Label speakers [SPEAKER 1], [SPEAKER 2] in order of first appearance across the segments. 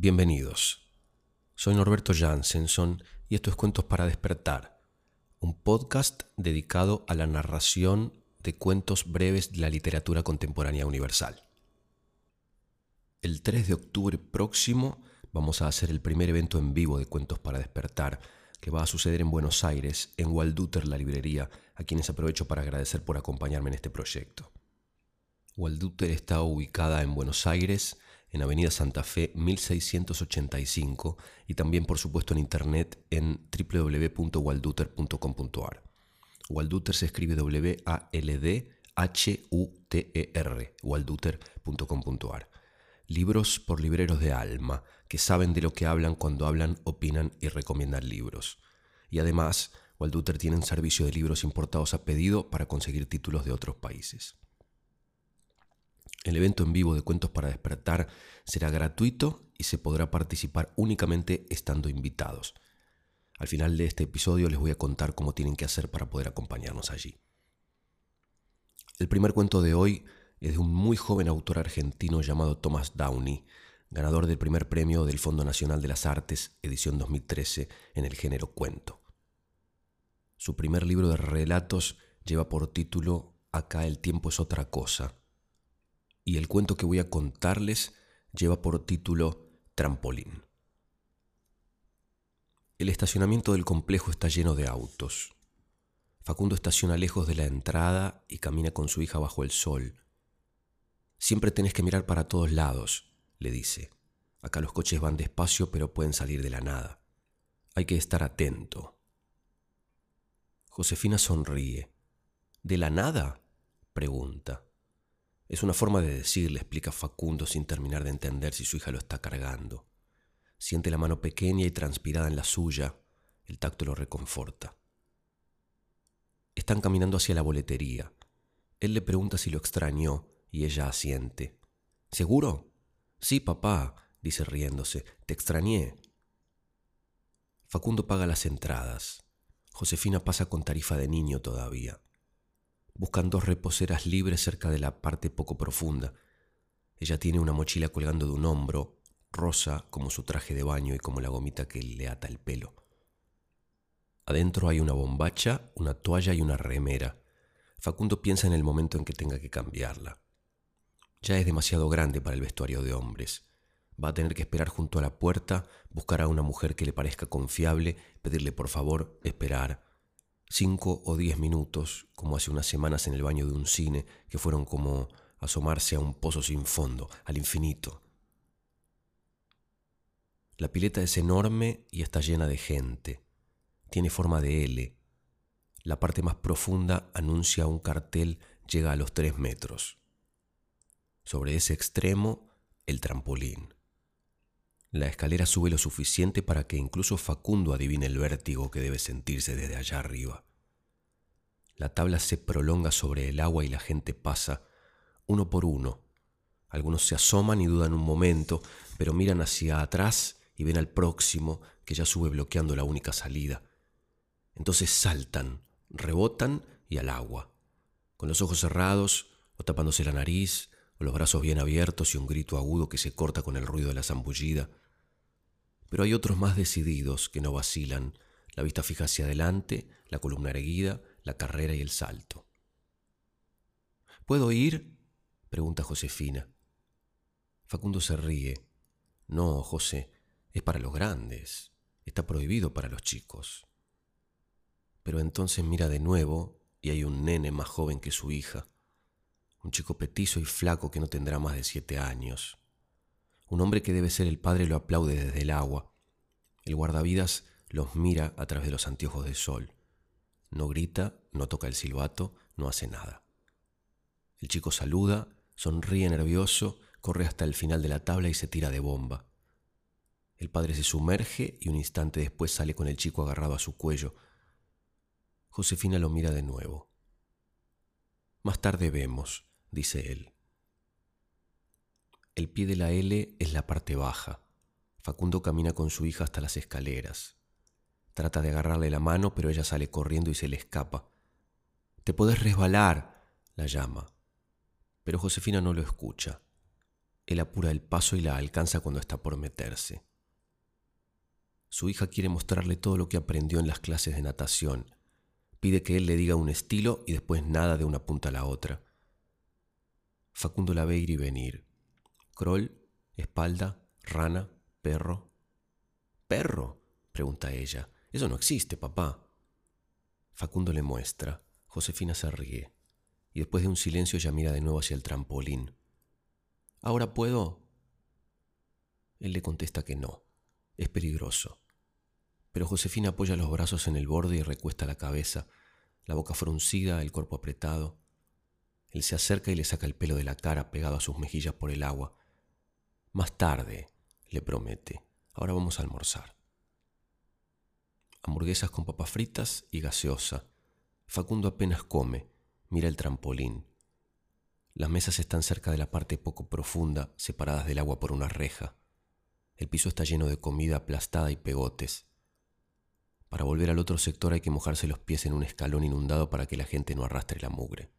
[SPEAKER 1] Bienvenidos. Soy Norberto Jansenson y esto es Cuentos para despertar, un podcast dedicado a la narración de cuentos breves de la literatura contemporánea universal. El 3 de octubre próximo vamos a hacer el primer evento en vivo de Cuentos para despertar, que va a suceder en Buenos Aires, en Walduter, la librería, a quienes aprovecho para agradecer por acompañarme en este proyecto. Walduter está ubicada en Buenos Aires, en Avenida Santa Fe 1685 y también por supuesto en internet en www.walduter.com.ar. Walduter se escribe W-A-L-D-H-U-T-E-R, walduter.com.ar. Libros por libreros de alma, que saben de lo que hablan cuando hablan, opinan y recomiendan libros. Y además, Walduter tiene un servicio de libros importados a pedido para conseguir títulos de otros países. El evento en vivo de Cuentos para Despertar será gratuito y se podrá participar únicamente estando invitados. Al final de este episodio les voy a contar cómo tienen que hacer para poder acompañarnos allí. El primer cuento de hoy es de un muy joven autor argentino llamado Thomas Downey, ganador del primer premio del Fondo Nacional de las Artes, edición 2013, en el género cuento. Su primer libro de relatos lleva por título Acá el tiempo es otra cosa y el cuento que voy a contarles lleva por título Trampolín. El estacionamiento del complejo está lleno de autos. Facundo estaciona lejos de la entrada y camina con su hija bajo el sol. Siempre tenés que mirar para todos lados, le dice. Acá los coches van despacio pero pueden salir de la nada. Hay que estar atento. Josefina sonríe. ¿De la nada? pregunta. Es una forma de decir, le explica Facundo sin terminar de entender si su hija lo está cargando. Siente la mano pequeña y transpirada en la suya. El tacto lo reconforta. Están caminando hacia la boletería. Él le pregunta si lo extrañó y ella asiente. ¿Seguro? Sí, papá, dice riéndose. Te extrañé. Facundo paga las entradas. Josefina pasa con tarifa de niño todavía. Buscan dos reposeras libres cerca de la parte poco profunda. Ella tiene una mochila colgando de un hombro, rosa como su traje de baño y como la gomita que le ata el pelo. Adentro hay una bombacha, una toalla y una remera. Facundo piensa en el momento en que tenga que cambiarla. Ya es demasiado grande para el vestuario de hombres. Va a tener que esperar junto a la puerta, buscar a una mujer que le parezca confiable, pedirle por favor esperar, cinco o diez minutos, como hace unas semanas en el baño de un cine, que fueron como asomarse a un pozo sin fondo, al infinito. La pileta es enorme y está llena de gente. Tiene forma de L. La parte más profunda anuncia un cartel llega a los tres metros. Sobre ese extremo, el trampolín. La escalera sube lo suficiente para que incluso Facundo adivine el vértigo que debe sentirse desde allá arriba. La tabla se prolonga sobre el agua y la gente pasa, uno por uno. Algunos se asoman y dudan un momento, pero miran hacia atrás y ven al próximo que ya sube bloqueando la única salida. Entonces saltan, rebotan y al agua, con los ojos cerrados o tapándose la nariz, o los brazos bien abiertos y un grito agudo que se corta con el ruido de la zambullida. Pero hay otros más decididos que no vacilan, la vista fija hacia adelante, la columna erguida, la carrera y el salto. ¿Puedo ir? pregunta Josefina. Facundo se ríe. No, José, es para los grandes. Está prohibido para los chicos. Pero entonces mira de nuevo y hay un nene más joven que su hija un chico petizo y flaco que no tendrá más de siete años. Un hombre que debe ser el padre lo aplaude desde el agua. El guardavidas los mira a través de los anteojos de sol. No grita, no toca el silbato, no hace nada. El chico saluda, sonríe nervioso, corre hasta el final de la tabla y se tira de bomba. El padre se sumerge y un instante después sale con el chico agarrado a su cuello. Josefina lo mira de nuevo. Más tarde vemos dice él. El pie de la L es la parte baja. Facundo camina con su hija hasta las escaleras. Trata de agarrarle la mano, pero ella sale corriendo y se le escapa. Te podés resbalar, la llama. Pero Josefina no lo escucha. Él apura el paso y la alcanza cuando está por meterse. Su hija quiere mostrarle todo lo que aprendió en las clases de natación. Pide que él le diga un estilo y después nada de una punta a la otra. Facundo la ve ir y venir. Kroll, espalda, rana, perro. ¿Perro? pregunta ella. Eso no existe, papá. Facundo le muestra. Josefina se ríe. Y después de un silencio ella mira de nuevo hacia el trampolín. ¿Ahora puedo? Él le contesta que no. Es peligroso. Pero Josefina apoya los brazos en el borde y recuesta la cabeza, la boca fruncida, el cuerpo apretado. Él se acerca y le saca el pelo de la cara pegado a sus mejillas por el agua. Más tarde, le promete. Ahora vamos a almorzar. Hamburguesas con papas fritas y gaseosa. Facundo apenas come, mira el trampolín. Las mesas están cerca de la parte poco profunda, separadas del agua por una reja. El piso está lleno de comida aplastada y pegotes. Para volver al otro sector hay que mojarse los pies en un escalón inundado para que la gente no arrastre la mugre.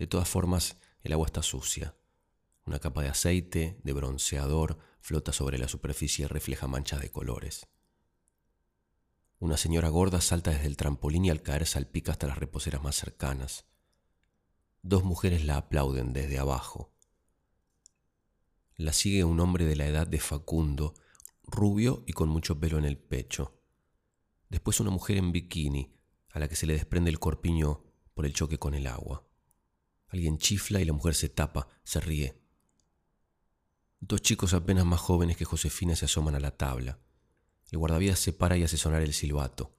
[SPEAKER 1] De todas formas, el agua está sucia. Una capa de aceite, de bronceador, flota sobre la superficie y refleja manchas de colores. Una señora gorda salta desde el trampolín y al caer salpica hasta las reposeras más cercanas. Dos mujeres la aplauden desde abajo. La sigue un hombre de la edad de Facundo, rubio y con mucho pelo en el pecho. Después una mujer en bikini, a la que se le desprende el corpiño por el choque con el agua. Alguien chifla y la mujer se tapa, se ríe. Dos chicos apenas más jóvenes que Josefina se asoman a la tabla. El guardavidas se para y hace sonar el silbato.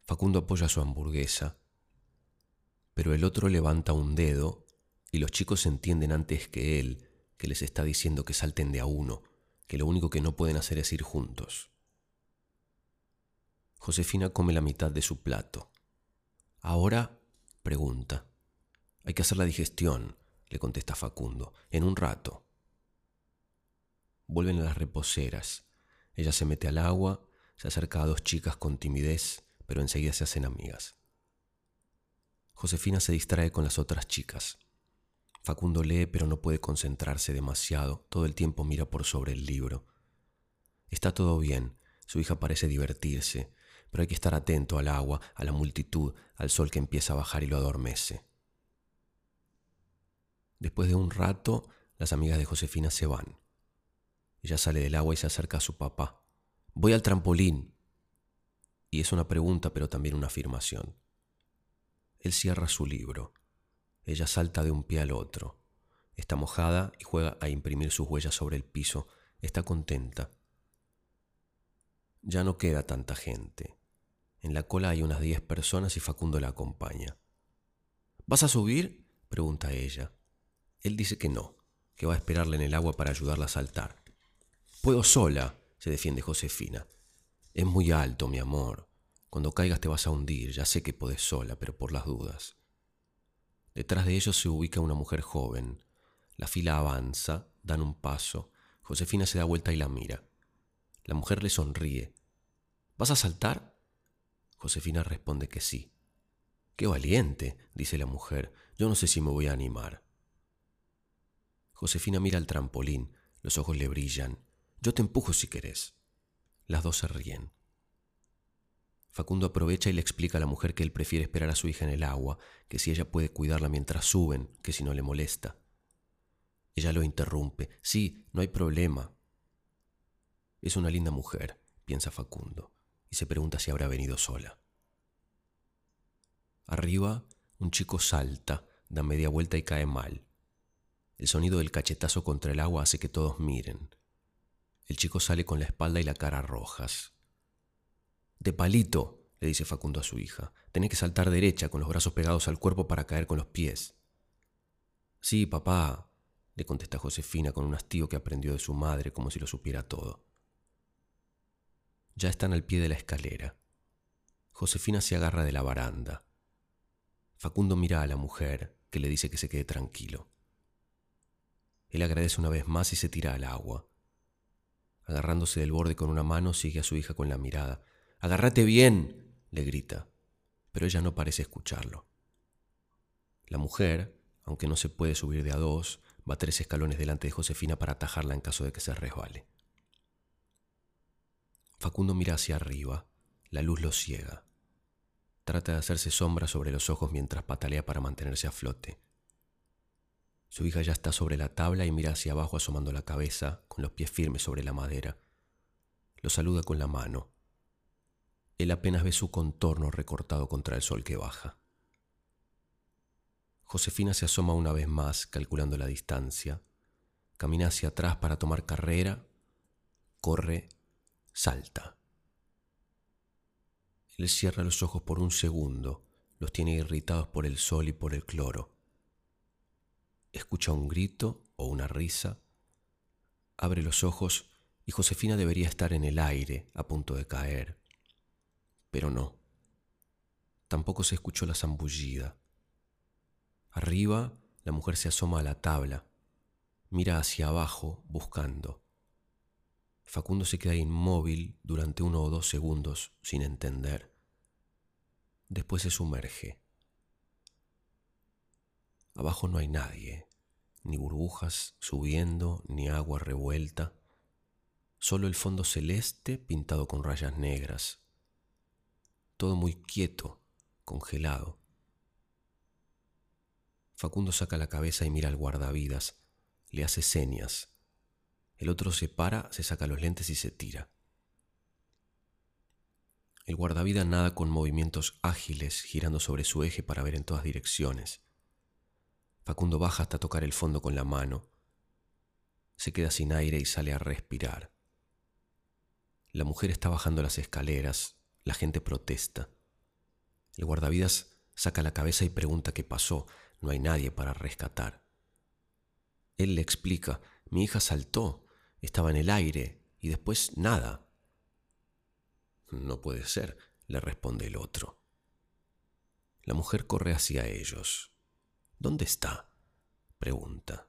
[SPEAKER 1] Facundo apoya su hamburguesa, pero el otro levanta un dedo y los chicos entienden antes que él que les está diciendo que salten de a uno, que lo único que no pueden hacer es ir juntos. Josefina come la mitad de su plato. Ahora pregunta. Hay que hacer la digestión, le contesta Facundo, en un rato. Vuelven a las reposeras. Ella se mete al agua, se acerca a dos chicas con timidez, pero enseguida se hacen amigas. Josefina se distrae con las otras chicas. Facundo lee pero no puede concentrarse demasiado, todo el tiempo mira por sobre el libro. Está todo bien, su hija parece divertirse, pero hay que estar atento al agua, a la multitud, al sol que empieza a bajar y lo adormece. Después de un rato, las amigas de Josefina se van. Ella sale del agua y se acerca a su papá. Voy al trampolín. Y es una pregunta, pero también una afirmación. Él cierra su libro. Ella salta de un pie al otro. Está mojada y juega a imprimir sus huellas sobre el piso. Está contenta. Ya no queda tanta gente. En la cola hay unas diez personas y Facundo la acompaña. ¿Vas a subir? pregunta ella. Él dice que no, que va a esperarle en el agua para ayudarla a saltar. Puedo sola, se defiende Josefina. Es muy alto, mi amor. Cuando caigas te vas a hundir, ya sé que podés sola, pero por las dudas. Detrás de ellos se ubica una mujer joven. La fila avanza, dan un paso. Josefina se da vuelta y la mira. La mujer le sonríe. ¿Vas a saltar? Josefina responde que sí. Qué valiente, dice la mujer. Yo no sé si me voy a animar. Josefina mira al trampolín. Los ojos le brillan. Yo te empujo si querés. Las dos se ríen. Facundo aprovecha y le explica a la mujer que él prefiere esperar a su hija en el agua, que si ella puede cuidarla mientras suben, que si no le molesta. Ella lo interrumpe. Sí, no hay problema. Es una linda mujer, piensa Facundo, y se pregunta si habrá venido sola. Arriba, un chico salta, da media vuelta y cae mal. El sonido del cachetazo contra el agua hace que todos miren. El chico sale con la espalda y la cara rojas. De palito, le dice Facundo a su hija. Tenés que saltar derecha, con los brazos pegados al cuerpo para caer con los pies. Sí, papá, le contesta Josefina con un hastío que aprendió de su madre como si lo supiera todo. Ya están al pie de la escalera. Josefina se agarra de la baranda. Facundo mira a la mujer, que le dice que se quede tranquilo. Él agradece una vez más y se tira al agua. Agarrándose del borde con una mano, sigue a su hija con la mirada. Agárrate bien, le grita, pero ella no parece escucharlo. La mujer, aunque no se puede subir de a dos, Va tres escalones delante de Josefina para atajarla en caso de que se resbale. Facundo mira hacia arriba. La luz lo ciega. Trata de hacerse sombra sobre los ojos mientras patalea para mantenerse a flote. Su hija ya está sobre la tabla y mira hacia abajo asomando la cabeza, con los pies firmes sobre la madera. Lo saluda con la mano. Él apenas ve su contorno recortado contra el sol que baja. Josefina se asoma una vez más, calculando la distancia. Camina hacia atrás para tomar carrera, corre, salta. Él cierra los ojos por un segundo, los tiene irritados por el sol y por el cloro. Escucha un grito o una risa, abre los ojos y Josefina debería estar en el aire, a punto de caer. Pero no. Tampoco se escuchó la zambullida. Arriba, la mujer se asoma a la tabla, mira hacia abajo buscando. Facundo se queda inmóvil durante uno o dos segundos sin entender. Después se sumerge. Abajo no hay nadie, ni burbujas subiendo, ni agua revuelta, solo el fondo celeste pintado con rayas negras. Todo muy quieto, congelado. Facundo saca la cabeza y mira al guardavidas, le hace señas el otro se para, se saca los lentes y se tira. El guardavida nada con movimientos ágiles, girando sobre su eje para ver en todas direcciones. Facundo baja hasta tocar el fondo con la mano. Se queda sin aire y sale a respirar. La mujer está bajando las escaleras, la gente protesta. El guardavidas saca la cabeza y pregunta qué pasó. No hay nadie para rescatar. Él le explica, mi hija saltó, estaba en el aire y después nada. No puede ser, le responde el otro. La mujer corre hacia ellos. ¿Dónde está? pregunta.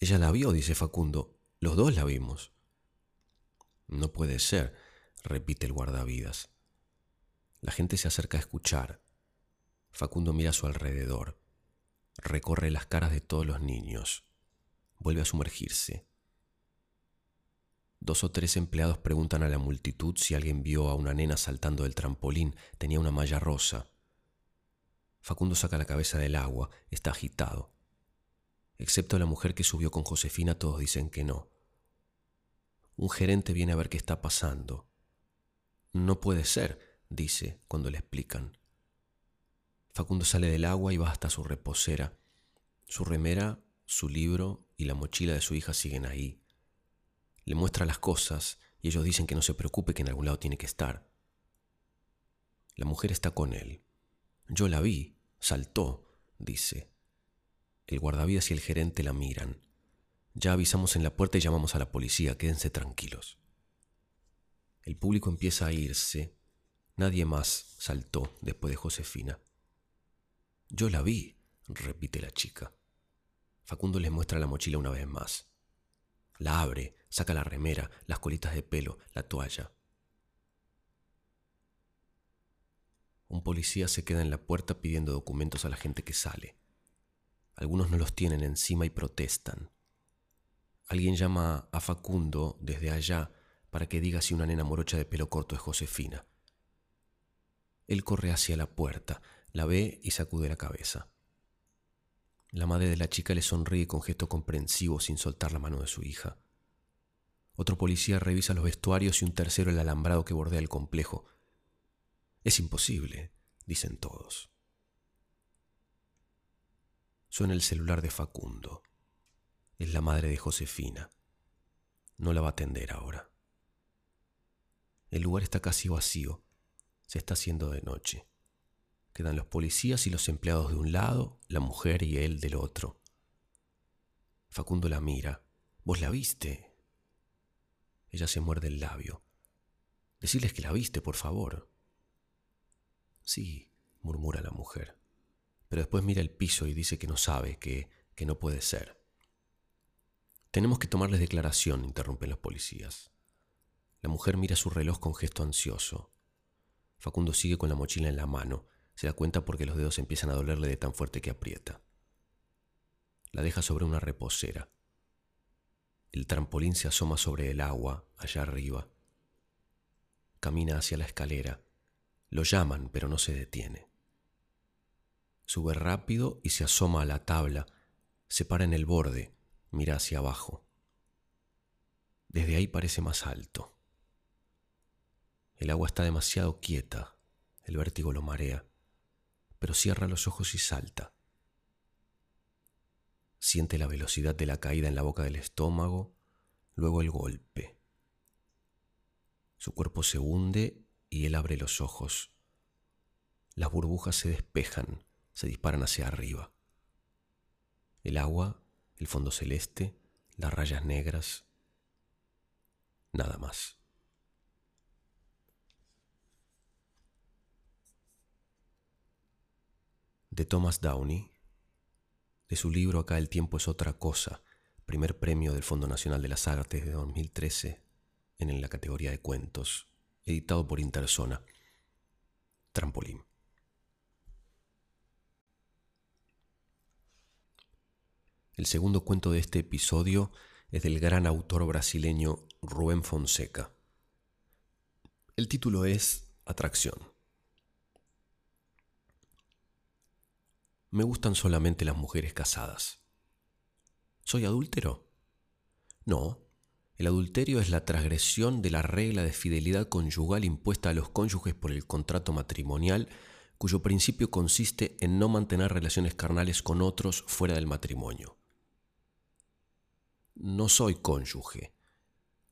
[SPEAKER 1] Ella la vio, dice Facundo. Los dos la vimos. No puede ser, repite el guardavidas. La gente se acerca a escuchar. Facundo mira a su alrededor. Recorre las caras de todos los niños. Vuelve a sumergirse. Dos o tres empleados preguntan a la multitud si alguien vio a una nena saltando del trampolín. Tenía una malla rosa. Facundo saca la cabeza del agua. Está agitado. Excepto la mujer que subió con Josefina, todos dicen que no. Un gerente viene a ver qué está pasando. No puede ser, dice cuando le explican. Facundo sale del agua y va hasta su reposera. Su remera, su libro y la mochila de su hija siguen ahí. Le muestra las cosas y ellos dicen que no se preocupe que en algún lado tiene que estar. La mujer está con él. Yo la vi, saltó, dice. El guardavidas y el gerente la miran. Ya avisamos en la puerta y llamamos a la policía, quédense tranquilos. El público empieza a irse. Nadie más saltó después de Josefina. Yo la vi, repite la chica. Facundo les muestra la mochila una vez más. La abre, saca la remera, las colitas de pelo, la toalla. Un policía se queda en la puerta pidiendo documentos a la gente que sale. Algunos no los tienen encima y protestan. Alguien llama a Facundo desde allá para que diga si una nena morocha de pelo corto es Josefina. Él corre hacia la puerta, la ve y sacude la cabeza. La madre de la chica le sonríe con gesto comprensivo sin soltar la mano de su hija. Otro policía revisa los vestuarios y un tercero el alambrado que bordea el complejo. Es imposible, dicen todos. Suena el celular de Facundo. Es la madre de Josefina. No la va a atender ahora. El lugar está casi vacío. Se está haciendo de noche. Quedan los policías y los empleados de un lado, la mujer y él del otro. Facundo la mira. ¿Vos la viste? Ella se muerde el labio. Decirles que la viste, por favor. Sí, murmura la mujer. Pero después mira el piso y dice que no sabe, que, que no puede ser. Tenemos que tomarles declaración, interrumpen los policías. La mujer mira su reloj con gesto ansioso. Facundo sigue con la mochila en la mano se da cuenta porque los dedos empiezan a dolerle de tan fuerte que aprieta. La deja sobre una reposera. El trampolín se asoma sobre el agua, allá arriba. Camina hacia la escalera. Lo llaman, pero no se detiene. Sube rápido y se asoma a la tabla. Se para en el borde, mira hacia abajo. Desde ahí parece más alto. El agua está demasiado quieta, el vértigo lo marea, pero cierra los ojos y salta. Siente la velocidad de la caída en la boca del estómago, luego el golpe. Su cuerpo se hunde y él abre los ojos. Las burbujas se despejan, se disparan hacia arriba. El agua, el fondo celeste, las rayas negras, nada más. De Thomas Downey, de su libro Acá el tiempo es otra cosa, primer premio del Fondo Nacional de las Artes de 2013, en la categoría de cuentos, editado por Interzona. Trampolín. El segundo cuento de este episodio es del gran autor brasileño Rubén Fonseca. El título es Atracción. Me gustan solamente las mujeres casadas. ¿Soy adúltero? No. El adulterio es la transgresión de la regla de fidelidad conyugal impuesta a los cónyuges por el contrato matrimonial, cuyo principio consiste en no mantener relaciones carnales con otros fuera del matrimonio. No soy cónyuge.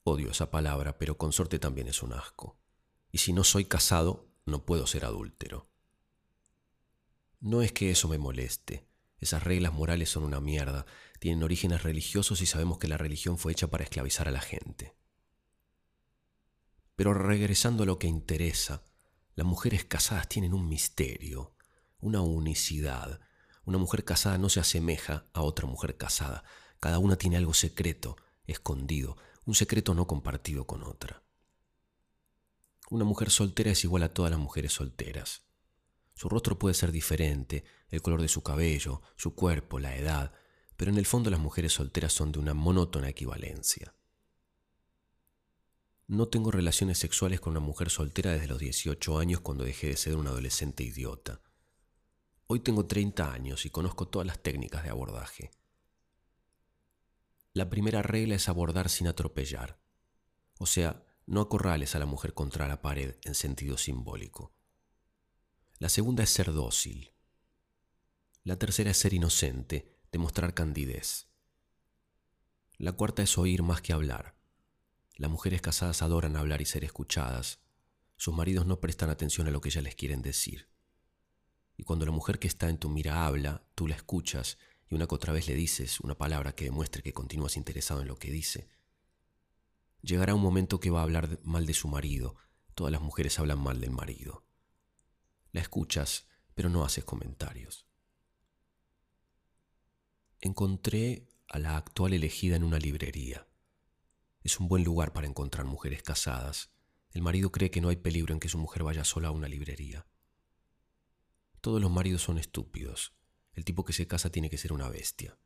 [SPEAKER 1] Odio esa palabra, pero consorte también es un asco. Y si no soy casado, no puedo ser adúltero. No es que eso me moleste. Esas reglas morales son una mierda, tienen orígenes religiosos y sabemos que la religión fue hecha para esclavizar a la gente. Pero regresando a lo que interesa, las mujeres casadas tienen un misterio, una unicidad. Una mujer casada no se asemeja a otra mujer casada, cada una tiene algo secreto, escondido, un secreto no compartido con otra. Una mujer soltera es igual a todas las mujeres solteras. Su rostro puede ser diferente, el color de su cabello, su cuerpo, la edad, pero en el fondo las mujeres solteras son de una monótona equivalencia. No tengo relaciones sexuales con una mujer soltera desde los 18 años cuando dejé de ser un adolescente idiota. Hoy tengo 30 años y conozco todas las técnicas de abordaje. La primera regla es abordar sin atropellar, o sea, no acorrales a la mujer contra la pared en sentido simbólico. La segunda es ser dócil. La tercera es ser inocente, demostrar candidez. La cuarta es oír más que hablar. Las mujeres casadas adoran hablar y ser escuchadas. Sus maridos no prestan atención a lo que ellas les quieren decir. Y cuando la mujer que está en tu mira habla, tú la escuchas y una que otra vez le dices una palabra que demuestre que continúas interesado en lo que dice. Llegará un momento que va a hablar mal de su marido. Todas las mujeres hablan mal del marido. La escuchas, pero no haces comentarios. Encontré a la actual elegida en una librería. Es un buen lugar para encontrar mujeres casadas. El marido cree que no hay peligro en que su mujer vaya sola a una librería. Todos los maridos son estúpidos. El tipo que se casa tiene que ser una bestia.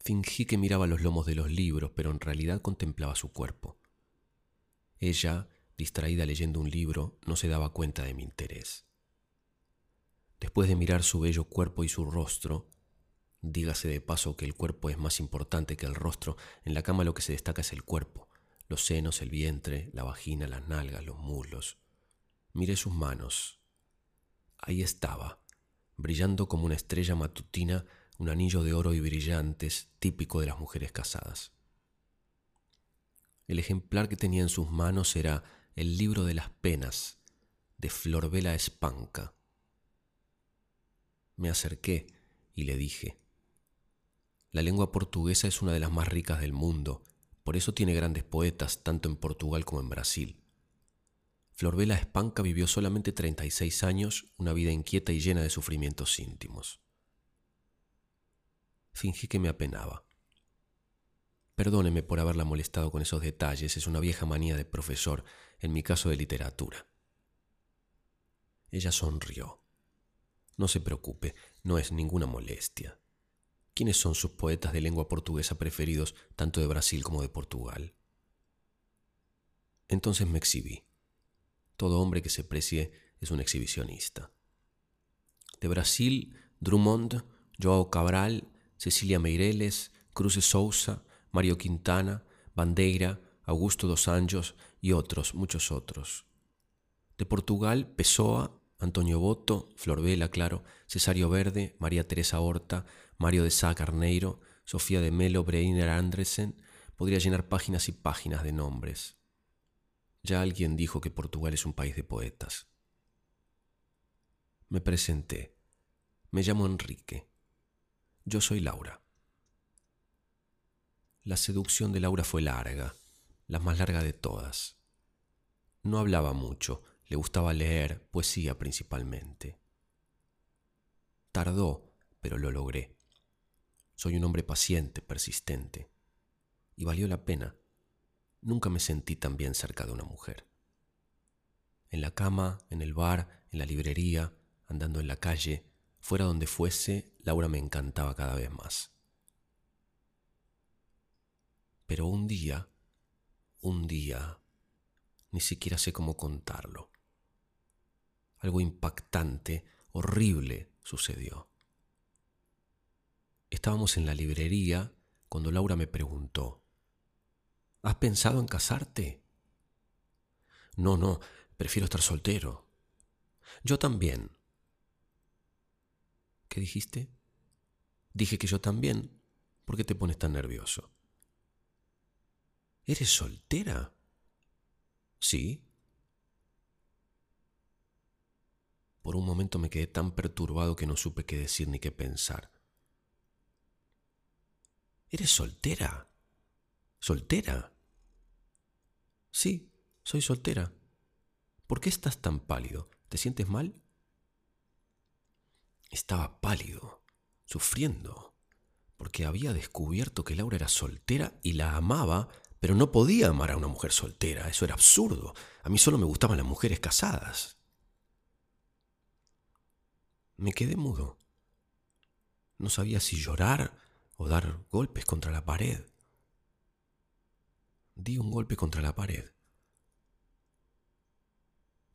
[SPEAKER 1] Fingí que miraba los lomos de los libros, pero en realidad contemplaba su cuerpo. Ella, distraída leyendo un libro, no se daba cuenta de mi interés. Después de mirar su bello cuerpo y su rostro, dígase de paso que el cuerpo es más importante que el rostro, en la cama lo que se destaca es el cuerpo, los senos, el vientre, la vagina, las nalgas, los muslos. Miré sus manos. Ahí estaba, brillando como una estrella matutina, un anillo de oro y brillantes típico de las mujeres casadas. El ejemplar que tenía en sus manos era el libro de las penas de Florbela Espanca. Me acerqué y le dije, la lengua portuguesa es una de las más ricas del mundo, por eso tiene grandes poetas tanto en Portugal como en Brasil. Florbela Espanca vivió solamente 36 años, una vida inquieta y llena de sufrimientos íntimos. Fingí que me apenaba. Perdóneme por haberla molestado con esos detalles, es una vieja manía de profesor, en mi caso de literatura. Ella sonrió. No se preocupe, no es ninguna molestia. ¿Quiénes son sus poetas de lengua portuguesa preferidos tanto de Brasil como de Portugal? Entonces me exhibí. Todo hombre que se precie es un exhibicionista. De Brasil, Drummond, Joao Cabral, Cecilia Meireles, Cruz de Sousa, Mario Quintana, Bandeira, Augusto dos Anjos y otros, muchos otros. De Portugal, Pessoa, Antonio Boto, Florbela, claro, Cesario Verde, María Teresa Horta, Mario de Sá Carneiro, Sofía de Melo, Breiner Andresen, podría llenar páginas y páginas de nombres. Ya alguien dijo que Portugal es un país de poetas. Me presenté. Me llamo Enrique. Yo soy Laura. La seducción de Laura fue larga, la más larga de todas. No hablaba mucho, le gustaba leer poesía principalmente. Tardó, pero lo logré. Soy un hombre paciente, persistente. Y valió la pena. Nunca me sentí tan bien cerca de una mujer. En la cama, en el bar, en la librería, andando en la calle, fuera donde fuese, Laura me encantaba cada vez más. Pero un día, un día, ni siquiera sé cómo contarlo. Algo impactante, horrible sucedió. Estábamos en la librería cuando Laura me preguntó, ¿Has pensado en casarte? No, no, prefiero estar soltero. Yo también. ¿Qué dijiste? Dije que yo también. ¿Por qué te pones tan nervioso? ¿Eres soltera? Sí. Por un momento me quedé tan perturbado que no supe qué decir ni qué pensar. ¿Eres soltera? ¿Soltera? Sí, soy soltera. ¿Por qué estás tan pálido? ¿Te sientes mal? Estaba pálido, sufriendo, porque había descubierto que Laura era soltera y la amaba, pero no podía amar a una mujer soltera. Eso era absurdo. A mí solo me gustaban las mujeres casadas. Me quedé mudo. No sabía si llorar o dar golpes contra la pared. Di un golpe contra la pared.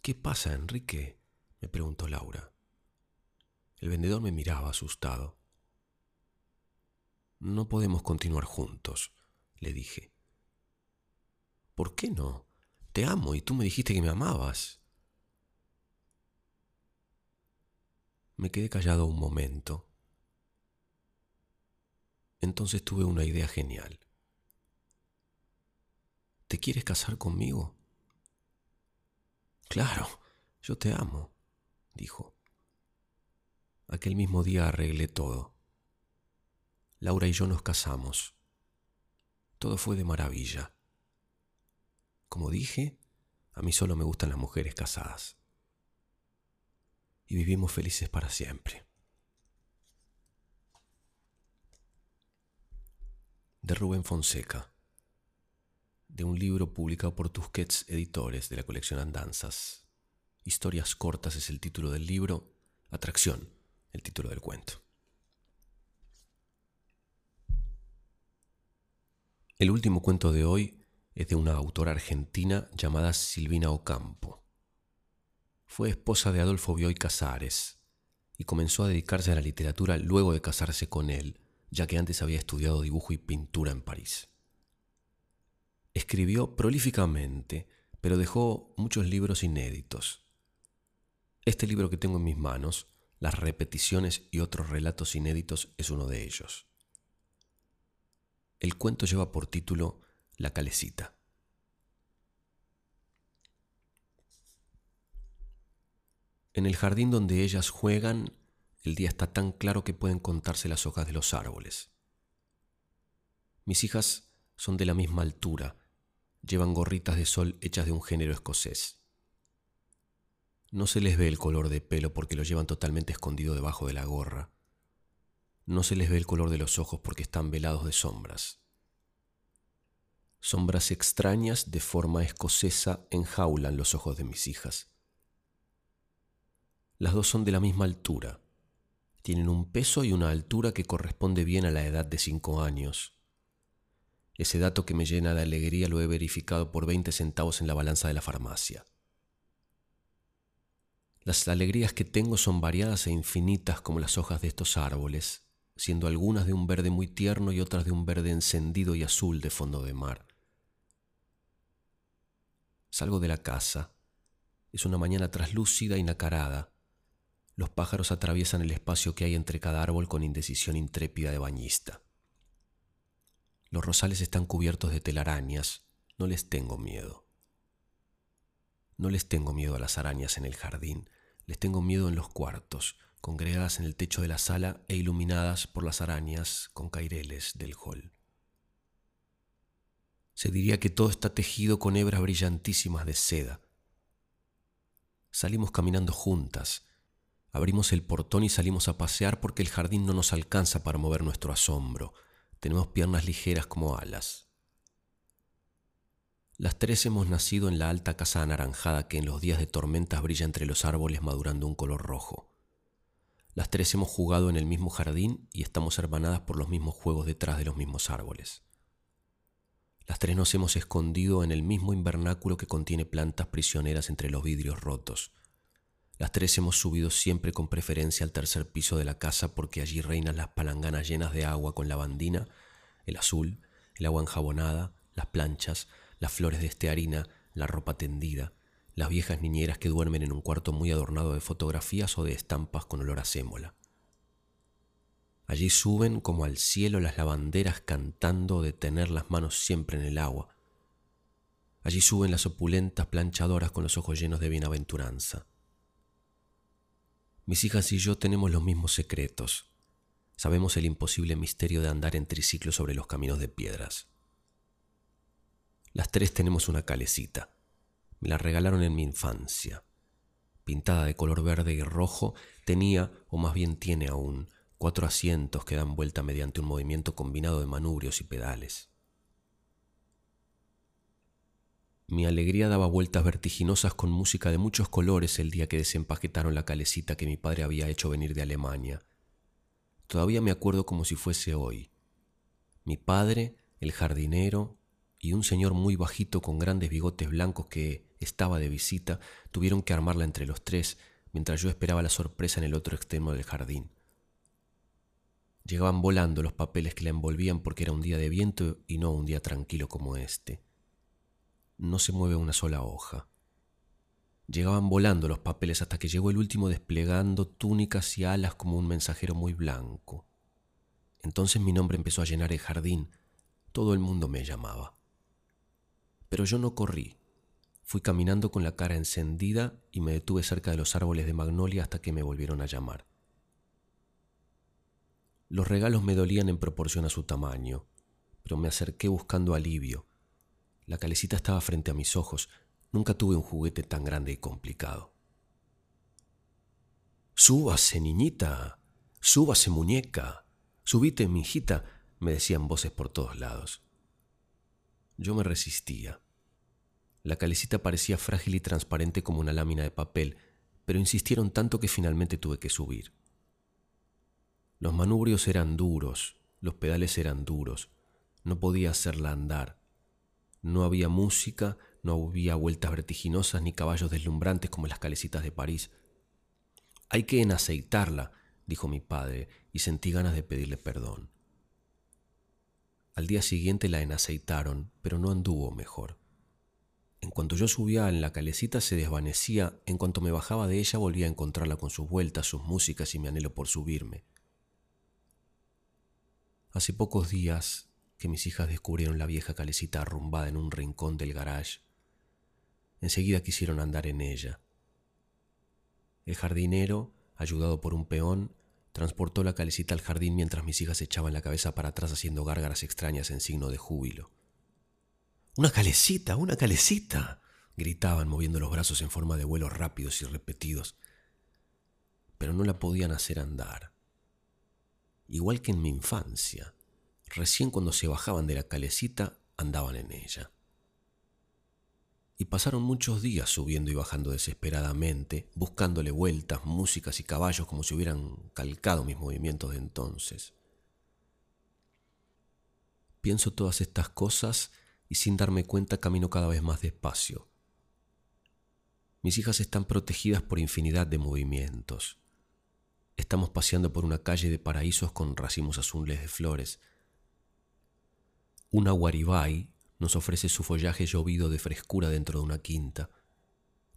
[SPEAKER 1] ¿Qué pasa, Enrique? me preguntó Laura. El vendedor me miraba asustado. No podemos continuar juntos, le dije. ¿Por qué no? Te amo y tú me dijiste que me amabas. Me quedé callado un momento. Entonces tuve una idea genial. ¿Te quieres casar conmigo? Claro, yo te amo, dijo. Aquel mismo día arreglé todo. Laura y yo nos casamos. Todo fue de maravilla. Como dije, a mí solo me gustan las mujeres casadas y vivimos felices para siempre. De Rubén Fonseca, de un libro publicado por Tusquets Editores de la colección Andanzas. Historias cortas es el título del libro, Atracción, el título del cuento. El último cuento de hoy es de una autora argentina llamada Silvina Ocampo. Fue esposa de Adolfo Bioy Casares y comenzó a dedicarse a la literatura luego de casarse con él, ya que antes había estudiado dibujo y pintura en París. Escribió prolíficamente, pero dejó muchos libros inéditos. Este libro que tengo en mis manos, Las repeticiones y otros relatos inéditos, es uno de ellos. El cuento lleva por título La calecita. En el jardín donde ellas juegan, el día está tan claro que pueden contarse las hojas de los árboles. Mis hijas son de la misma altura, llevan gorritas de sol hechas de un género escocés. No se les ve el color de pelo porque lo llevan totalmente escondido debajo de la gorra. No se les ve el color de los ojos porque están velados de sombras. Sombras extrañas de forma escocesa enjaulan los ojos de mis hijas. Las dos son de la misma altura, Tienen un peso y una altura que corresponde bien a la edad de cinco años. Ese dato que me llena de alegría lo he verificado por 20 centavos en la balanza de la farmacia. Las alegrías que tengo son variadas e infinitas como las hojas de estos árboles, siendo algunas de un verde muy tierno y otras de un verde encendido y azul de fondo de mar. Salgo de la casa. Es una mañana traslúcida y nacarada. Los pájaros atraviesan el espacio que hay entre cada árbol con indecisión intrépida de bañista. Los rosales están cubiertos de telarañas. No les tengo miedo. No les tengo miedo a las arañas en el jardín, les tengo miedo en los cuartos, congregadas en el techo de la sala e iluminadas por las arañas con caireles del hall. Se diría que todo está tejido con hebras brillantísimas de seda. Salimos caminando juntas, abrimos el portón y salimos a pasear porque el jardín no nos alcanza para mover nuestro asombro. Tenemos piernas ligeras como alas. Las tres hemos nacido en la alta casa anaranjada que en los días de tormentas brilla entre los árboles madurando un color rojo. Las tres hemos jugado en el mismo jardín y estamos hermanadas por los mismos juegos detrás de los mismos árboles. Las tres nos hemos escondido en el mismo invernáculo que contiene plantas prisioneras entre los vidrios rotos. Las tres hemos subido siempre con preferencia al tercer piso de la casa porque allí reinan las palanganas llenas de agua con lavandina, el azul, el agua enjabonada, las planchas, las flores de estearina, la ropa tendida, las viejas niñeras que duermen en un cuarto muy adornado de fotografías o de estampas con olor a sémola. Allí suben como al cielo las lavanderas cantando de tener las manos siempre en el agua. Allí suben las opulentas planchadoras con los ojos llenos de bienaventuranza. Mis hijas y yo tenemos los mismos secretos. Sabemos el imposible misterio de andar en triciclo sobre los caminos de piedras. Las tres tenemos una calecita. Me la regalaron en mi infancia. Pintada de color verde y rojo, tenía, o más bien tiene aún, cuatro asientos que dan vuelta mediante un movimiento combinado de manubrios y pedales. Mi alegría daba vueltas vertiginosas con música de muchos colores el día que desempaquetaron la calecita que mi padre había hecho venir de Alemania. Todavía me acuerdo como si fuese hoy. Mi padre, el jardinero, y un señor muy bajito con grandes bigotes blancos que estaba de visita tuvieron que armarla entre los tres mientras yo esperaba la sorpresa en el otro extremo del jardín. Llegaban volando los papeles que la envolvían porque era un día de viento y no un día tranquilo como este. No se mueve una sola hoja. Llegaban volando los papeles hasta que llegó el último desplegando túnicas y alas como un mensajero muy blanco. Entonces mi nombre empezó a llenar el jardín. Todo el mundo me llamaba. Pero yo no corrí. Fui caminando con la cara encendida y me detuve cerca de los árboles de magnolia hasta que me volvieron a llamar. Los regalos me dolían en proporción a su tamaño, pero me acerqué buscando alivio. La calecita estaba frente a mis ojos. Nunca tuve un juguete tan grande y complicado. Súbase, niñita. Súbase, muñeca. Subite, mi hijita, me decían voces por todos lados. Yo me resistía. La calecita parecía frágil y transparente como una lámina de papel, pero insistieron tanto que finalmente tuve que subir. Los manubrios eran duros, los pedales eran duros, no podía hacerla andar. No había música, no había vueltas vertiginosas ni caballos deslumbrantes como las calecitas de París. Hay que enaceitarla, dijo mi padre, y sentí ganas de pedirle perdón. Al día siguiente la enaceitaron, pero no anduvo mejor. En cuanto yo subía en la calecita se desvanecía, en cuanto me bajaba de ella volvía a encontrarla con sus vueltas, sus músicas y mi anhelo por subirme. Hace pocos días que mis hijas descubrieron la vieja calecita arrumbada en un rincón del garage. Enseguida quisieron andar en ella. El jardinero, ayudado por un peón, Transportó la calecita al jardín mientras mis hijas echaban la cabeza para atrás haciendo gárgaras extrañas en signo de júbilo. ¡Una calecita! ¡Una calecita! gritaban moviendo los brazos en forma de vuelos rápidos y repetidos. Pero no la podían hacer andar. Igual que en mi infancia, recién cuando se bajaban de la calecita andaban en ella. Y pasaron muchos días subiendo y bajando desesperadamente, buscándole vueltas, músicas y caballos como si hubieran calcado mis movimientos de entonces. Pienso todas estas cosas y sin darme cuenta camino cada vez más despacio. Mis hijas están protegidas por infinidad de movimientos. Estamos paseando por una calle de paraísos con racimos azules de flores. Una guaribay nos ofrece su follaje llovido de frescura dentro de una quinta.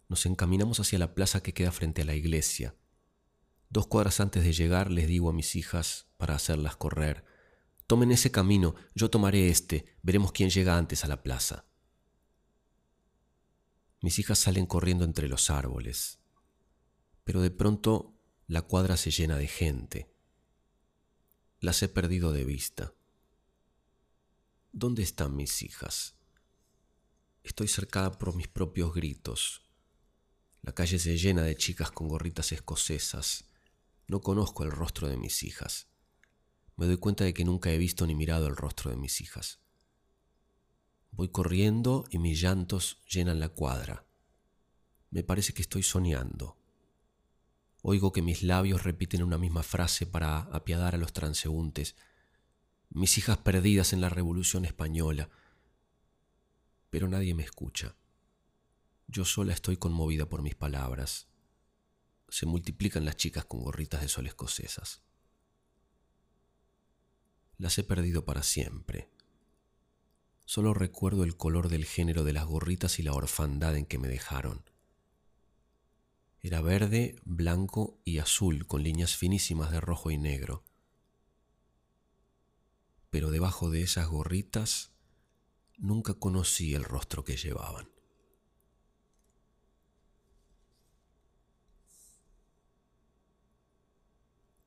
[SPEAKER 1] Nos encaminamos hacia la plaza que queda frente a la iglesia. Dos cuadras antes de llegar les digo a mis hijas para hacerlas correr, tomen ese camino, yo tomaré este, veremos quién llega antes a la plaza. Mis hijas salen corriendo entre los árboles, pero de pronto la cuadra se llena de gente. Las he perdido de vista. ¿Dónde están mis hijas? Estoy cercada por mis propios gritos. La calle se llena de chicas con gorritas escocesas. No conozco el rostro de mis hijas. Me doy cuenta de que nunca he visto ni mirado el rostro de mis hijas. Voy corriendo y mis llantos llenan la cuadra. Me parece que estoy soñando. Oigo que mis labios repiten una misma frase para apiadar a los transeúntes. Mis hijas perdidas en la Revolución Española. Pero nadie me escucha. Yo sola estoy conmovida por mis palabras. Se multiplican las chicas con gorritas de sol escocesas. Las he perdido para siempre. Solo recuerdo el color del género de las gorritas y la orfandad en que me dejaron. Era verde, blanco y azul con líneas finísimas de rojo y negro. Pero debajo de esas gorritas nunca conocí el rostro que llevaban.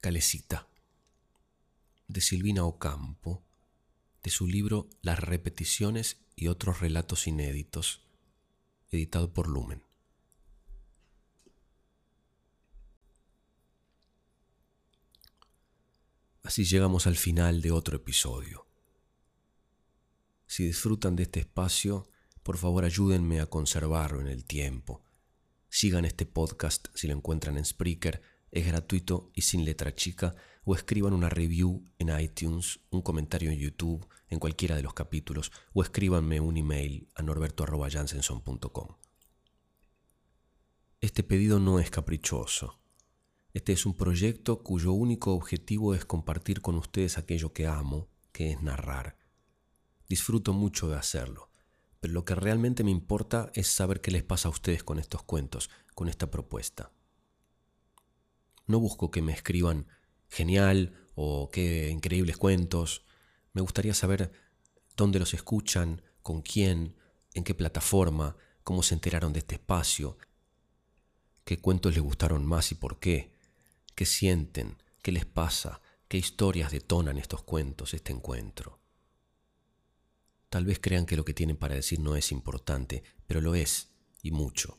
[SPEAKER 1] Calecita, de Silvina Ocampo, de su libro Las repeticiones y otros relatos inéditos, editado por Lumen. Así llegamos al final de otro episodio. Si disfrutan de este espacio, por favor ayúdenme a conservarlo en el tiempo. Sigan este podcast si lo encuentran en Spreaker, es gratuito y sin letra chica, o escriban una review en iTunes, un comentario en YouTube, en cualquiera de los capítulos, o escríbanme un email a norberto.jansenson.com. Este pedido no es caprichoso. Este es un proyecto cuyo único objetivo es compartir con ustedes aquello que amo, que es narrar. Disfruto mucho de hacerlo, pero lo que realmente me importa es saber qué les pasa a ustedes con estos cuentos, con esta propuesta. No busco que me escriban genial o qué increíbles cuentos. Me gustaría saber dónde los escuchan, con quién, en qué plataforma, cómo se enteraron de este espacio, qué cuentos les gustaron más y por qué qué sienten, qué les pasa, qué historias detonan estos cuentos, este encuentro. Tal vez crean que lo que tienen para decir no es importante, pero lo es, y mucho.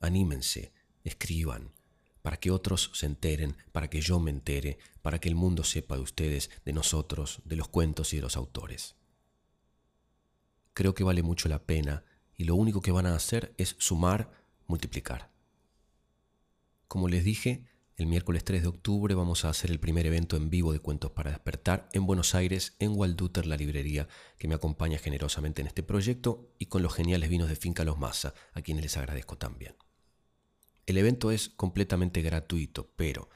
[SPEAKER 1] Anímense, escriban, para que otros se enteren, para que yo me entere, para que el mundo sepa de ustedes, de nosotros, de los cuentos y de los autores. Creo que vale mucho la pena y lo único que van a hacer es sumar, multiplicar. Como les dije, el miércoles 3 de octubre vamos a hacer el primer evento en vivo de Cuentos para Despertar en Buenos Aires, en Walduter, la librería que me acompaña generosamente en este proyecto y con los geniales vinos de Finca Los Masa, a quienes les agradezco también. El evento es completamente gratuito, pero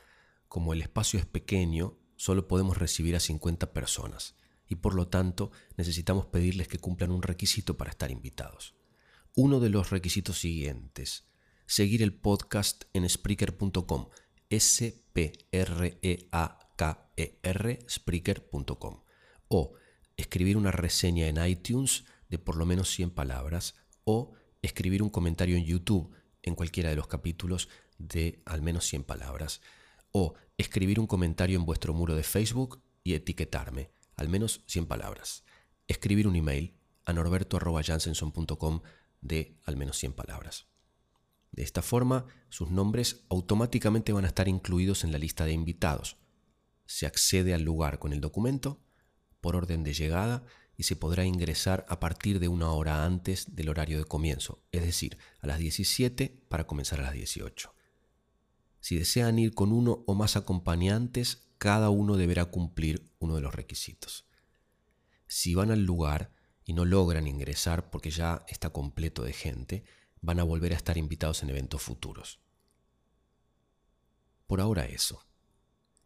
[SPEAKER 1] como el espacio es pequeño, solo podemos recibir a 50 personas y por lo tanto necesitamos pedirles que cumplan un requisito para estar invitados. Uno de los requisitos siguientes, seguir el podcast en Spreaker.com S-P-R-E-A-K-E-R, Spreaker.com. O escribir una reseña en iTunes de por lo menos 100 palabras. O escribir un comentario en YouTube en cualquiera de los capítulos de al menos 100 palabras. O escribir un comentario en vuestro muro de Facebook y etiquetarme, al menos 100 palabras. Escribir un email a norberto.jansenson.com de al menos 100 palabras. De esta forma, sus nombres automáticamente van a estar incluidos en la lista de invitados. Se accede al lugar con el documento, por orden de llegada, y se podrá ingresar a partir de una hora antes del horario de comienzo, es decir, a las 17 para comenzar a las 18. Si desean ir con uno o más acompañantes, cada uno deberá cumplir uno de los requisitos. Si van al lugar y no logran ingresar porque ya está completo de gente, van a volver a estar invitados en eventos futuros. Por ahora eso.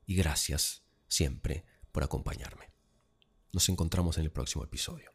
[SPEAKER 1] Y gracias siempre por acompañarme. Nos encontramos en el próximo episodio.